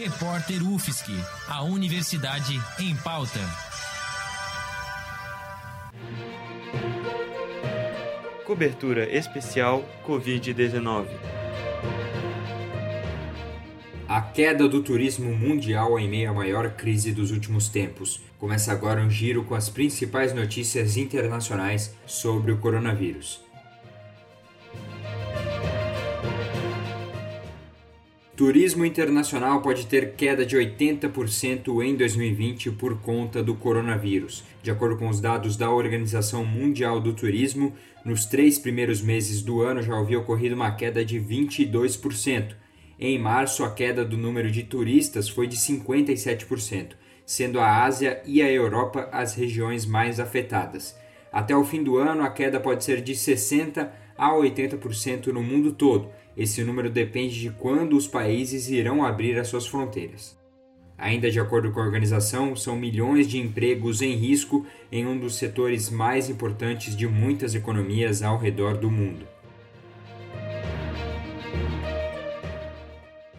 Repórter UFSC, a Universidade em Pauta. Cobertura especial Covid-19. A queda do turismo mundial em meio à maior crise dos últimos tempos. Começa agora um giro com as principais notícias internacionais sobre o coronavírus. Turismo internacional pode ter queda de 80% em 2020 por conta do coronavírus. De acordo com os dados da Organização Mundial do Turismo, nos três primeiros meses do ano já havia ocorrido uma queda de 22%. Em março, a queda do número de turistas foi de 57%, sendo a Ásia e a Europa as regiões mais afetadas. Até o fim do ano, a queda pode ser de 60% a 80% no mundo todo esse número depende de quando os países irão abrir as suas fronteiras. Ainda de acordo com a organização, são milhões de empregos em risco em um dos setores mais importantes de muitas economias ao redor do mundo.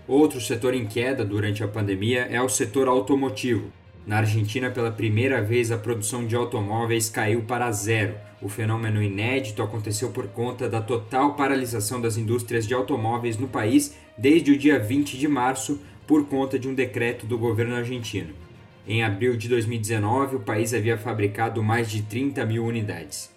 Outro setor em queda durante a pandemia é o setor automotivo. Na Argentina, pela primeira vez, a produção de automóveis caiu para zero. O fenômeno inédito aconteceu por conta da total paralisação das indústrias de automóveis no país desde o dia 20 de março, por conta de um decreto do governo argentino. Em abril de 2019, o país havia fabricado mais de 30 mil unidades.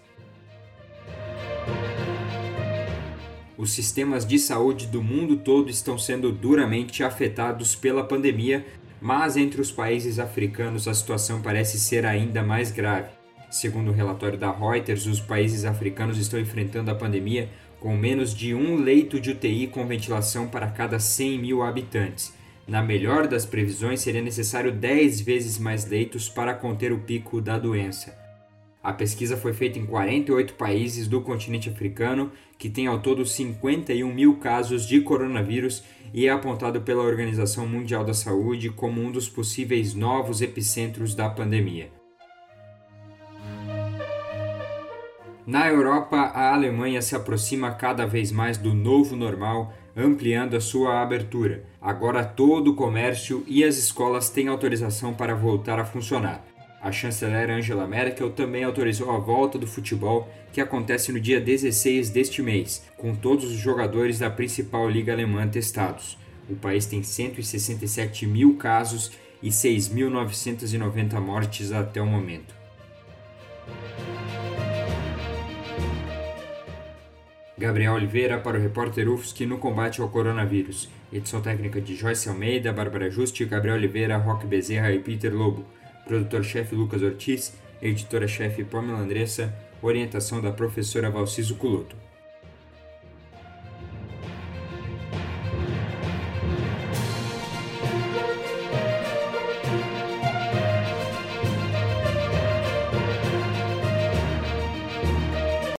Os sistemas de saúde do mundo todo estão sendo duramente afetados pela pandemia, mas entre os países africanos a situação parece ser ainda mais grave. Segundo o relatório da Reuters, os países africanos estão enfrentando a pandemia com menos de um leito de UTI com ventilação para cada 100 mil habitantes. Na melhor das previsões, seria necessário 10 vezes mais leitos para conter o pico da doença. A pesquisa foi feita em 48 países do continente africano, que tem ao todo 51 mil casos de coronavírus e é apontado pela Organização Mundial da Saúde como um dos possíveis novos epicentros da pandemia. Na Europa, a Alemanha se aproxima cada vez mais do novo normal, ampliando a sua abertura. Agora todo o comércio e as escolas têm autorização para voltar a funcionar. A chanceler Angela Merkel também autorizou a volta do futebol, que acontece no dia 16 deste mês, com todos os jogadores da principal liga alemã testados. O país tem 167 mil casos e 6.990 mortes até o momento. Gabriel Oliveira para o repórter UFSC no combate ao coronavírus. Edição técnica de Joyce Almeida, Bárbara Juste, Gabriel Oliveira, Roque Bezerra e Peter Lobo. Produtor-chefe Lucas Ortiz, editora-chefe Pamela Andressa, orientação da professora Valciso Culoto.